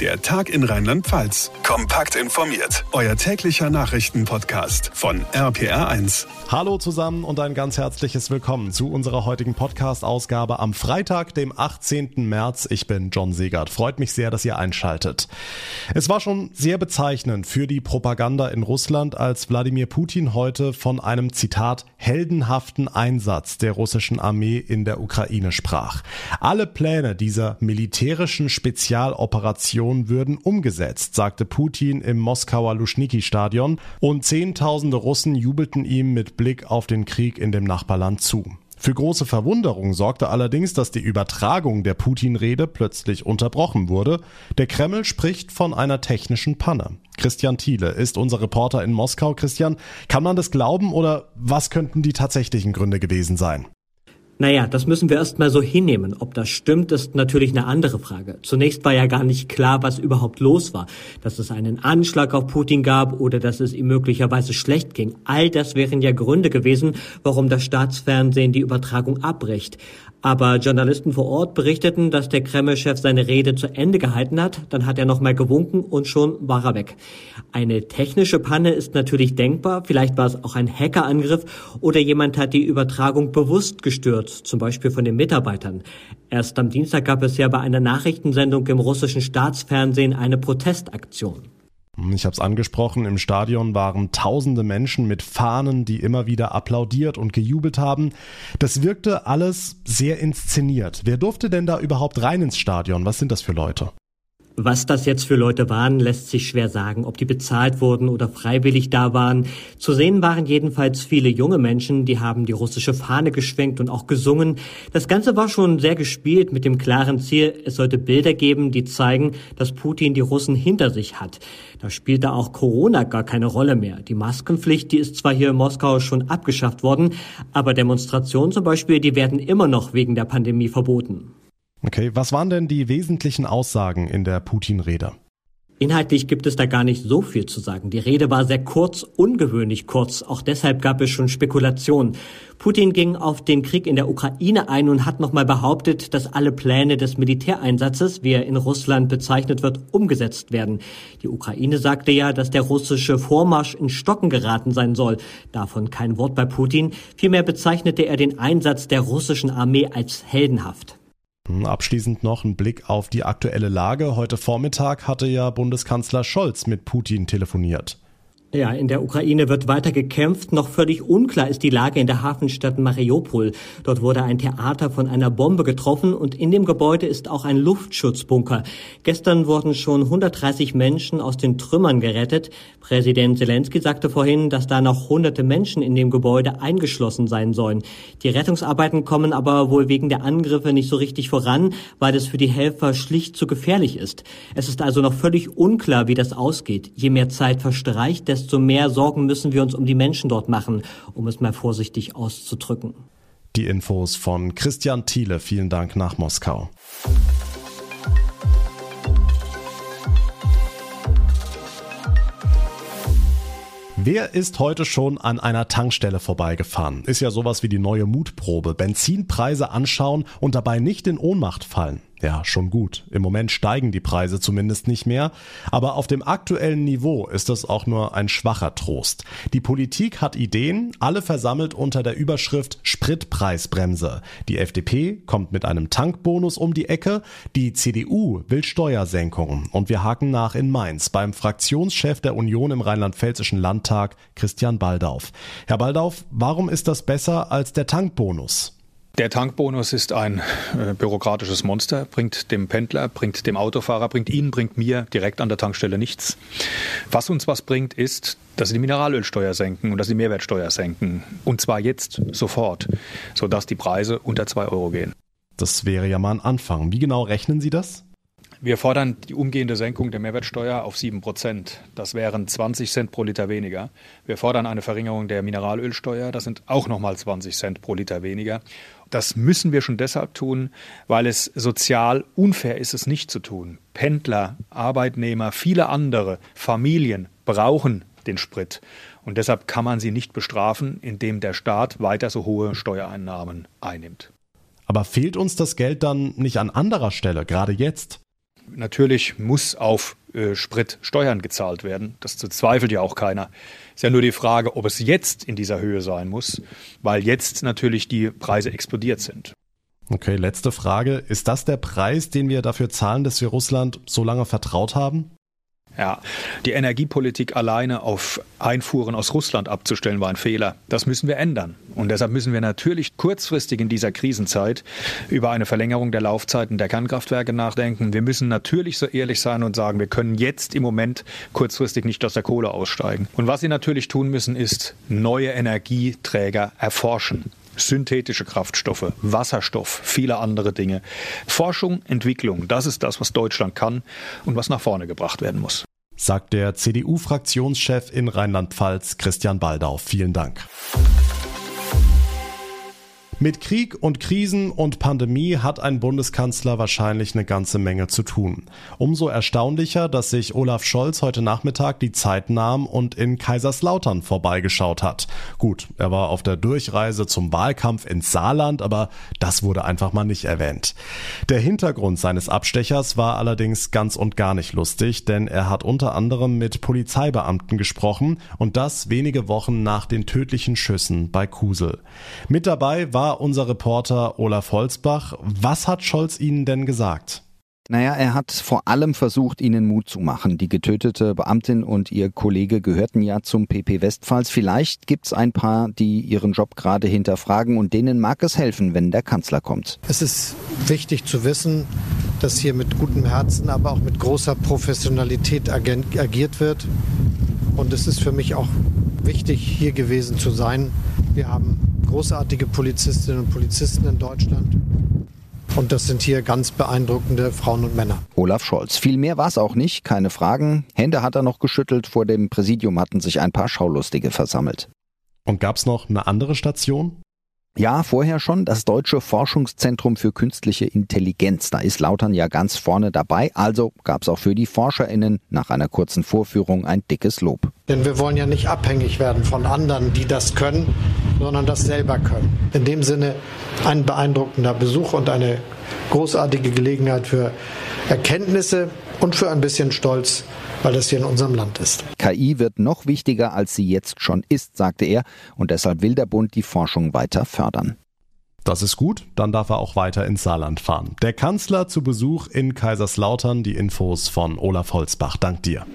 Der Tag in Rheinland-Pfalz. Kompakt informiert. Euer täglicher Nachrichtenpodcast von RPR1. Hallo zusammen und ein ganz herzliches Willkommen zu unserer heutigen Podcast-Ausgabe am Freitag, dem 18. März. Ich bin John Segert. Freut mich sehr, dass ihr einschaltet. Es war schon sehr bezeichnend für die Propaganda in Russland, als Wladimir Putin heute von einem Zitat heldenhaften Einsatz der russischen Armee in der Ukraine sprach. Alle Pläne dieser militärischen Spezialoperation Mission würden umgesetzt, sagte Putin im Moskauer Luschniki-Stadion und Zehntausende Russen jubelten ihm mit Blick auf den Krieg in dem Nachbarland zu. Für große Verwunderung sorgte allerdings, dass die Übertragung der Putin-Rede plötzlich unterbrochen wurde. Der Kreml spricht von einer technischen Panne. Christian Thiele ist unser Reporter in Moskau. Christian, kann man das glauben oder was könnten die tatsächlichen Gründe gewesen sein? Naja, das müssen wir erst mal so hinnehmen. Ob das stimmt, ist natürlich eine andere Frage. Zunächst war ja gar nicht klar, was überhaupt los war. Dass es einen Anschlag auf Putin gab oder dass es ihm möglicherweise schlecht ging. All das wären ja Gründe gewesen, warum das Staatsfernsehen die Übertragung abbricht. Aber Journalisten vor Ort berichteten, dass der Kreml-Chef seine Rede zu Ende gehalten hat. Dann hat er noch mal gewunken und schon war er weg. Eine technische Panne ist natürlich denkbar. Vielleicht war es auch ein Hackerangriff oder jemand hat die Übertragung bewusst gestört, zum Beispiel von den Mitarbeitern. Erst am Dienstag gab es ja bei einer Nachrichtensendung im russischen Staatsfernsehen eine Protestaktion. Ich habe es angesprochen, im Stadion waren tausende Menschen mit Fahnen, die immer wieder applaudiert und gejubelt haben. Das wirkte alles sehr inszeniert. Wer durfte denn da überhaupt rein ins Stadion? Was sind das für Leute? Was das jetzt für Leute waren, lässt sich schwer sagen, ob die bezahlt wurden oder freiwillig da waren. Zu sehen waren jedenfalls viele junge Menschen, die haben die russische Fahne geschwenkt und auch gesungen. Das Ganze war schon sehr gespielt mit dem klaren Ziel, es sollte Bilder geben, die zeigen, dass Putin die Russen hinter sich hat. Da spielte auch Corona gar keine Rolle mehr. Die Maskenpflicht, die ist zwar hier in Moskau schon abgeschafft worden, aber Demonstrationen zum Beispiel, die werden immer noch wegen der Pandemie verboten. Okay, was waren denn die wesentlichen Aussagen in der Putin-Rede? Inhaltlich gibt es da gar nicht so viel zu sagen. Die Rede war sehr kurz, ungewöhnlich kurz. Auch deshalb gab es schon Spekulationen. Putin ging auf den Krieg in der Ukraine ein und hat nochmal behauptet, dass alle Pläne des Militäreinsatzes, wie er in Russland bezeichnet wird, umgesetzt werden. Die Ukraine sagte ja, dass der russische Vormarsch in Stocken geraten sein soll. Davon kein Wort bei Putin. Vielmehr bezeichnete er den Einsatz der russischen Armee als heldenhaft. Hm, abschließend noch ein Blick auf die aktuelle Lage. Heute Vormittag hatte ja Bundeskanzler Scholz mit Putin telefoniert. Ja, in der Ukraine wird weiter gekämpft. Noch völlig unklar ist die Lage in der Hafenstadt Mariupol. Dort wurde ein Theater von einer Bombe getroffen und in dem Gebäude ist auch ein Luftschutzbunker. Gestern wurden schon 130 Menschen aus den Trümmern gerettet. Präsident Zelensky sagte vorhin, dass da noch hunderte Menschen in dem Gebäude eingeschlossen sein sollen. Die Rettungsarbeiten kommen aber wohl wegen der Angriffe nicht so richtig voran, weil es für die Helfer schlicht zu gefährlich ist. Es ist also noch völlig unklar, wie das ausgeht. Je mehr Zeit verstreicht, desto desto mehr Sorgen müssen wir uns um die Menschen dort machen, um es mal vorsichtig auszudrücken. Die Infos von Christian Thiele. Vielen Dank nach Moskau. Wer ist heute schon an einer Tankstelle vorbeigefahren? Ist ja sowas wie die neue Mutprobe. Benzinpreise anschauen und dabei nicht in Ohnmacht fallen. Ja, schon gut. Im Moment steigen die Preise zumindest nicht mehr, aber auf dem aktuellen Niveau ist das auch nur ein schwacher Trost. Die Politik hat Ideen, alle versammelt unter der Überschrift Spritpreisbremse. Die FDP kommt mit einem Tankbonus um die Ecke, die CDU will Steuersenkungen und wir haken nach in Mainz beim Fraktionschef der Union im Rheinland-Pfälzischen Landtag, Christian Baldauf. Herr Baldauf, warum ist das besser als der Tankbonus? Der Tankbonus ist ein äh, bürokratisches Monster, bringt dem Pendler, bringt dem Autofahrer, bringt Ihnen, bringt mir direkt an der Tankstelle nichts. Was uns was bringt, ist, dass Sie die Mineralölsteuer senken und dass Sie die Mehrwertsteuer senken. Und zwar jetzt, sofort, sodass die Preise unter zwei Euro gehen. Das wäre ja mal ein Anfang. Wie genau rechnen Sie das? Wir fordern die umgehende Senkung der Mehrwertsteuer auf 7 Prozent. Das wären 20 Cent pro Liter weniger. Wir fordern eine Verringerung der Mineralölsteuer. Das sind auch nochmal 20 Cent pro Liter weniger. Das müssen wir schon deshalb tun, weil es sozial unfair ist, es nicht zu tun. Pendler, Arbeitnehmer, viele andere, Familien brauchen den Sprit. Und deshalb kann man sie nicht bestrafen, indem der Staat weiter so hohe Steuereinnahmen einnimmt. Aber fehlt uns das Geld dann nicht an anderer Stelle, gerade jetzt? Natürlich muss auf äh, Sprit Steuern gezahlt werden. Das zweifelt ja auch keiner. Ist ja nur die Frage, ob es jetzt in dieser Höhe sein muss, weil jetzt natürlich die Preise explodiert sind. Okay, letzte Frage. Ist das der Preis, den wir dafür zahlen, dass wir Russland so lange vertraut haben? Ja, die Energiepolitik alleine auf Einfuhren aus Russland abzustellen, war ein Fehler. Das müssen wir ändern. Und deshalb müssen wir natürlich kurzfristig in dieser Krisenzeit über eine Verlängerung der Laufzeiten der Kernkraftwerke nachdenken. Wir müssen natürlich so ehrlich sein und sagen, wir können jetzt im Moment kurzfristig nicht aus der Kohle aussteigen. Und was Sie natürlich tun müssen, ist neue Energieträger erforschen synthetische Kraftstoffe, Wasserstoff, viele andere Dinge. Forschung, Entwicklung, das ist das, was Deutschland kann und was nach vorne gebracht werden muss. Sagt der CDU-Fraktionschef in Rheinland-Pfalz Christian Baldau. Vielen Dank. Mit Krieg und Krisen und Pandemie hat ein Bundeskanzler wahrscheinlich eine ganze Menge zu tun. Umso erstaunlicher, dass sich Olaf Scholz heute Nachmittag die Zeit nahm und in Kaiserslautern vorbeigeschaut hat. Gut, er war auf der Durchreise zum Wahlkampf ins Saarland, aber das wurde einfach mal nicht erwähnt. Der Hintergrund seines Abstechers war allerdings ganz und gar nicht lustig, denn er hat unter anderem mit Polizeibeamten gesprochen und das wenige Wochen nach den tödlichen Schüssen bei Kusel. Mit dabei war war unser Reporter Olaf Holzbach. Was hat Scholz Ihnen denn gesagt? Naja, er hat vor allem versucht, ihnen Mut zu machen. Die getötete Beamtin und ihr Kollege gehörten ja zum PP Westpfalz. Vielleicht gibt es ein paar, die ihren Job gerade hinterfragen und denen mag es helfen, wenn der Kanzler kommt. Es ist wichtig zu wissen, dass hier mit gutem Herzen, aber auch mit großer Professionalität agiert wird. Und es ist für mich auch wichtig, hier gewesen zu sein. Wir haben großartige Polizistinnen und Polizisten in Deutschland. Und das sind hier ganz beeindruckende Frauen und Männer. Olaf Scholz. Viel mehr war es auch nicht, keine Fragen. Hände hat er noch geschüttelt. Vor dem Präsidium hatten sich ein paar Schaulustige versammelt. Und gab es noch eine andere Station? Ja, vorher schon das Deutsche Forschungszentrum für künstliche Intelligenz. Da ist Lautern ja ganz vorne dabei. Also gab es auch für die ForscherInnen nach einer kurzen Vorführung ein dickes Lob. Denn wir wollen ja nicht abhängig werden von anderen, die das können, sondern das selber können. In dem Sinne ein beeindruckender Besuch und eine großartige Gelegenheit für Erkenntnisse und für ein bisschen Stolz weil das hier in unserem Land ist. KI wird noch wichtiger, als sie jetzt schon ist, sagte er, und deshalb will der Bund die Forschung weiter fördern. Das ist gut, dann darf er auch weiter ins Saarland fahren. Der Kanzler zu Besuch in Kaiserslautern, die Infos von Olaf Holzbach. Dank dir.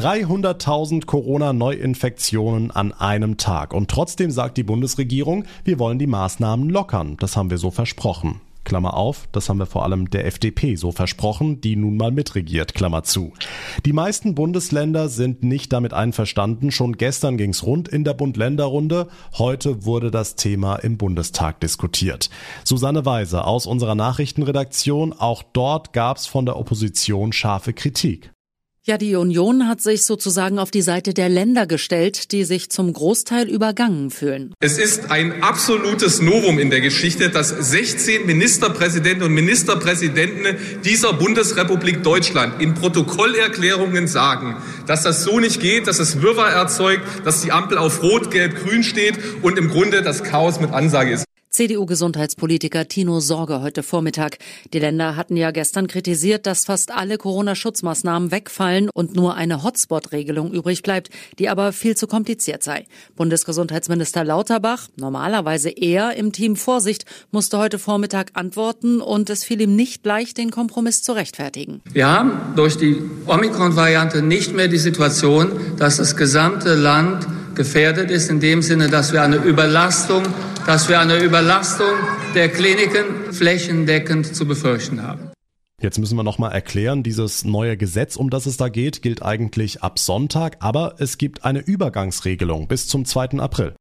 300.000 Corona-Neuinfektionen an einem Tag. Und trotzdem sagt die Bundesregierung, wir wollen die Maßnahmen lockern. Das haben wir so versprochen. Klammer auf, das haben wir vor allem der FDP so versprochen, die nun mal mitregiert, Klammer zu. Die meisten Bundesländer sind nicht damit einverstanden. Schon gestern ging's rund in der Bund-Länder-Runde. Heute wurde das Thema im Bundestag diskutiert. Susanne Weise aus unserer Nachrichtenredaktion. Auch dort gab's von der Opposition scharfe Kritik. Ja, die Union hat sich sozusagen auf die Seite der Länder gestellt, die sich zum Großteil übergangen fühlen. Es ist ein absolutes Novum in der Geschichte, dass 16 Ministerpräsidenten und Ministerpräsidenten dieser Bundesrepublik Deutschland in Protokollerklärungen sagen, dass das so nicht geht, dass es Wirrwarr erzeugt, dass die Ampel auf Rot, Gelb, Grün steht und im Grunde das Chaos mit Ansage ist. CDU-Gesundheitspolitiker Tino Sorge heute Vormittag. Die Länder hatten ja gestern kritisiert, dass fast alle Corona-Schutzmaßnahmen wegfallen und nur eine Hotspot-Regelung übrig bleibt, die aber viel zu kompliziert sei. Bundesgesundheitsminister Lauterbach, normalerweise eher im Team Vorsicht, musste heute Vormittag antworten und es fiel ihm nicht leicht, den Kompromiss zu rechtfertigen. Wir haben durch die Omikron-Variante nicht mehr die Situation, dass das gesamte Land gefährdet ist, in dem Sinne, dass wir eine Überlastung dass wir eine Überlastung der Kliniken flächendeckend zu befürchten haben. Jetzt müssen wir nochmal erklären, dieses neue Gesetz, um das es da geht, gilt eigentlich ab Sonntag, aber es gibt eine Übergangsregelung bis zum 2. April.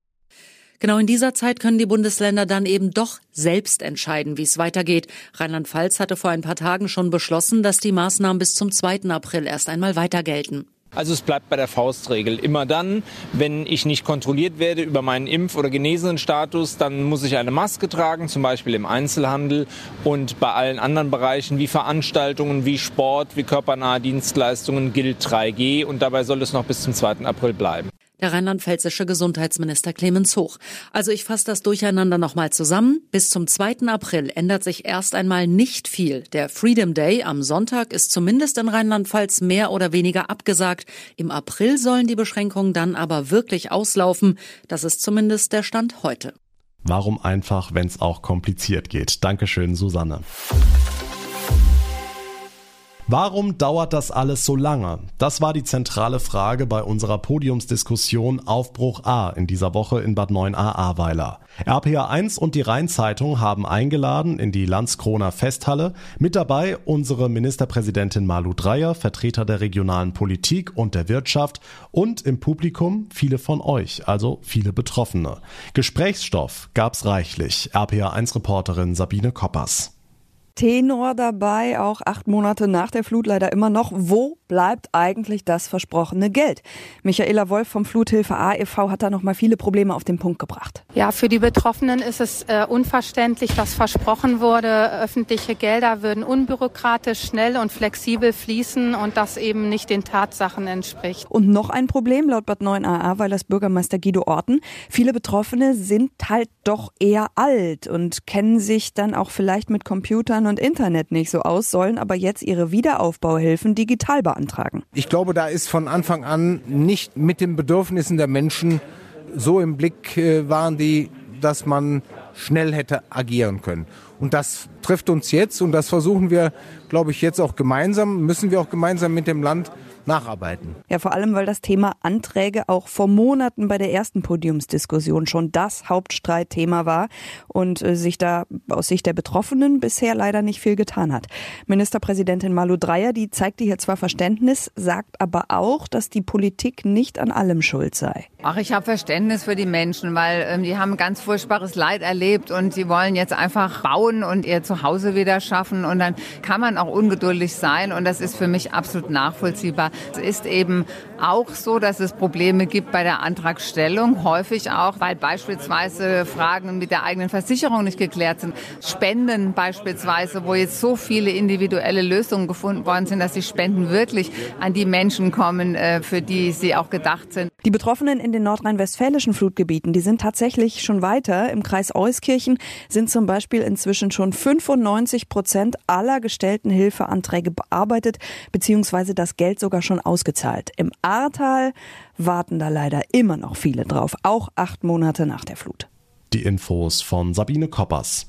Genau in dieser Zeit können die Bundesländer dann eben doch selbst entscheiden, wie es weitergeht. Rheinland-Pfalz hatte vor ein paar Tagen schon beschlossen, dass die Maßnahmen bis zum 2. April erst einmal weiter gelten. Also es bleibt bei der Faustregel. Immer dann, wenn ich nicht kontrolliert werde über meinen Impf- oder Genesenenstatus, dann muss ich eine Maske tragen, zum Beispiel im Einzelhandel und bei allen anderen Bereichen wie Veranstaltungen, wie Sport, wie körpernahe Dienstleistungen gilt 3G und dabei soll es noch bis zum 2. April bleiben. Der rheinland-pfälzische Gesundheitsminister Clemens Hoch. Also ich fasse das Durcheinander nochmal zusammen. Bis zum 2. April ändert sich erst einmal nicht viel. Der Freedom Day am Sonntag ist zumindest in Rheinland-Pfalz mehr oder weniger abgesagt. Im April sollen die Beschränkungen dann aber wirklich auslaufen. Das ist zumindest der Stand heute. Warum einfach, wenn es auch kompliziert geht? Dankeschön, Susanne. Warum dauert das alles so lange? Das war die zentrale Frage bei unserer Podiumsdiskussion Aufbruch A in dieser Woche in Bad 9a Ahrweiler. RPA1 und die Rheinzeitung haben eingeladen in die Landskroner Festhalle. Mit dabei unsere Ministerpräsidentin Malu Dreyer, Vertreter der regionalen Politik und der Wirtschaft und im Publikum viele von euch, also viele Betroffene. Gesprächsstoff gab's reichlich. RPA1-Reporterin Sabine Koppers. Tenor dabei, auch acht Monate nach der Flut leider immer noch. Wo bleibt eigentlich das versprochene Geld? Michaela Wolf vom Fluthilfe AEV hat da noch mal viele Probleme auf den Punkt gebracht. Ja, für die Betroffenen ist es äh, unverständlich, was versprochen wurde. Öffentliche Gelder würden unbürokratisch, schnell und flexibel fließen und das eben nicht den Tatsachen entspricht. Und noch ein Problem laut Bad 9a, weil das Bürgermeister Guido Orten. Viele Betroffene sind halt doch eher alt und kennen sich dann auch vielleicht mit Computern und Internet nicht so aus, sollen aber jetzt ihre Wiederaufbauhilfen digital beantragen. Ich glaube, da ist von Anfang an nicht mit den Bedürfnissen der Menschen so im Blick äh, waren die, dass man schnell hätte agieren können. Und das trifft uns jetzt und das versuchen wir, glaube ich, jetzt auch gemeinsam, müssen wir auch gemeinsam mit dem Land nacharbeiten. Ja, vor allem, weil das Thema Anträge auch vor Monaten bei der ersten Podiumsdiskussion schon das Hauptstreitthema war und äh, sich da aus Sicht der Betroffenen bisher leider nicht viel getan hat. Ministerpräsidentin Malu Dreyer, die zeigte hier zwar Verständnis, sagt aber auch, dass die Politik nicht an allem schuld sei. Ach, ich habe Verständnis für die Menschen, weil ähm, die haben ganz furchtbares Leid erlebt und sie wollen jetzt einfach bauen und ihr Zuhause wieder schaffen und dann kann man auch ungeduldig sein und das ist für mich absolut nachvollziehbar. Es ist eben auch so, dass es Probleme gibt bei der Antragstellung, häufig auch, weil beispielsweise Fragen mit der eigenen Versicherung nicht geklärt sind. Spenden beispielsweise, wo jetzt so viele individuelle Lösungen gefunden worden sind, dass die Spenden wirklich an die Menschen kommen, äh, für die sie auch gedacht sind. Die Betroffenen in den nordrhein-westfälischen Flutgebieten, die sind tatsächlich schon weiter. Im Kreis Euskirchen sind zum Beispiel inzwischen schon 95 Prozent aller gestellten Hilfeanträge bearbeitet, beziehungsweise das Geld sogar schon ausgezahlt. Im Ahrtal warten da leider immer noch viele drauf, auch acht Monate nach der Flut. Die Infos von Sabine Koppers.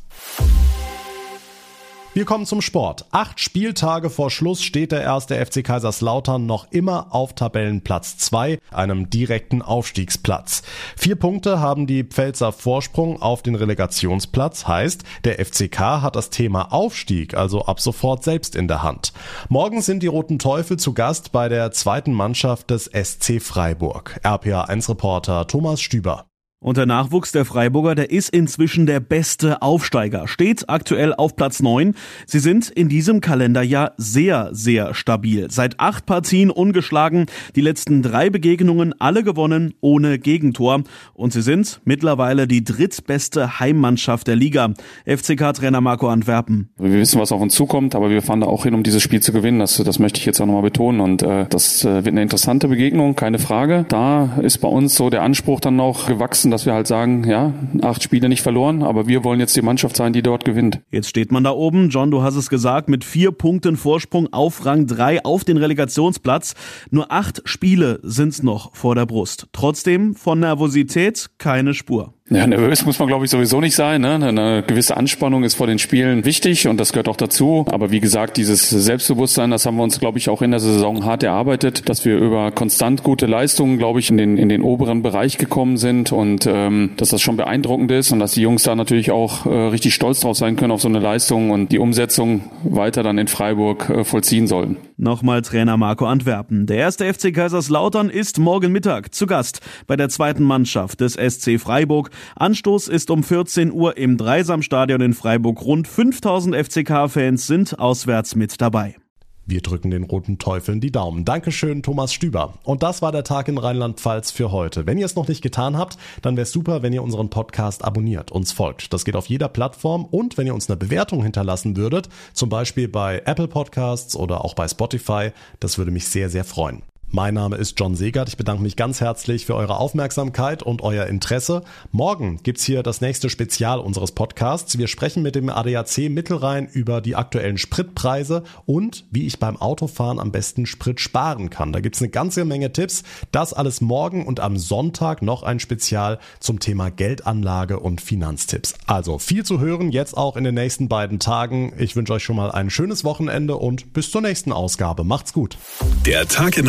Wir kommen zum Sport. Acht Spieltage vor Schluss steht der erste FC Kaiserslautern noch immer auf Tabellenplatz 2, einem direkten Aufstiegsplatz. Vier Punkte haben die Pfälzer Vorsprung auf den Relegationsplatz, heißt, der FCK hat das Thema Aufstieg also ab sofort selbst in der Hand. Morgen sind die Roten Teufel zu Gast bei der zweiten Mannschaft des SC Freiburg. RPA1-Reporter Thomas Stüber. Und der Nachwuchs der Freiburger, der ist inzwischen der beste Aufsteiger, steht aktuell auf Platz 9. Sie sind in diesem Kalenderjahr sehr, sehr stabil. Seit acht Partien ungeschlagen, die letzten drei Begegnungen alle gewonnen, ohne Gegentor. Und sie sind mittlerweile die drittbeste Heimmannschaft der Liga. FCK-Trainer Marco Antwerpen. Wir wissen, was auf uns zukommt, aber wir fahren da auch hin, um dieses Spiel zu gewinnen. Das, das möchte ich jetzt auch nochmal betonen. Und äh, das äh, wird eine interessante Begegnung, keine Frage. Da ist bei uns so der Anspruch dann noch gewachsen, dass wir halt sagen, ja, acht Spiele nicht verloren, aber wir wollen jetzt die Mannschaft sein, die dort gewinnt. Jetzt steht man da oben, John, du hast es gesagt, mit vier Punkten Vorsprung auf Rang drei auf den Relegationsplatz. Nur acht Spiele sind's noch vor der Brust. Trotzdem von Nervosität keine Spur. Ja, nervös muss man, glaube ich, sowieso nicht sein. Ne? Eine gewisse Anspannung ist vor den Spielen wichtig und das gehört auch dazu. Aber wie gesagt, dieses Selbstbewusstsein, das haben wir uns, glaube ich, auch in der Saison hart erarbeitet, dass wir über konstant gute Leistungen, glaube ich, in den, in den oberen Bereich gekommen sind und ähm, dass das schon beeindruckend ist und dass die Jungs da natürlich auch äh, richtig stolz drauf sein können auf so eine Leistung und die Umsetzung weiter dann in Freiburg äh, vollziehen sollen. Nochmal Trainer Marco Antwerpen. Der erste FC Kaiserslautern ist morgen Mittag zu Gast bei der zweiten Mannschaft des SC Freiburg. Anstoß ist um 14 Uhr im Dreisamstadion in Freiburg. Rund 5000 FCK-Fans sind auswärts mit dabei. Wir drücken den roten Teufeln die Daumen. Dankeschön, Thomas Stüber. Und das war der Tag in Rheinland-Pfalz für heute. Wenn ihr es noch nicht getan habt, dann wäre es super, wenn ihr unseren Podcast abonniert, uns folgt. Das geht auf jeder Plattform und wenn ihr uns eine Bewertung hinterlassen würdet, zum Beispiel bei Apple Podcasts oder auch bei Spotify, das würde mich sehr, sehr freuen. Mein Name ist John Segert. Ich bedanke mich ganz herzlich für eure Aufmerksamkeit und euer Interesse. Morgen gibt's hier das nächste Spezial unseres Podcasts. Wir sprechen mit dem ADAC Mittelrhein über die aktuellen Spritpreise und wie ich beim Autofahren am besten Sprit sparen kann. Da gibt's eine ganze Menge Tipps. Das alles morgen und am Sonntag noch ein Spezial zum Thema Geldanlage und Finanztipps. Also viel zu hören jetzt auch in den nächsten beiden Tagen. Ich wünsche euch schon mal ein schönes Wochenende und bis zur nächsten Ausgabe. Macht's gut. Der Tag in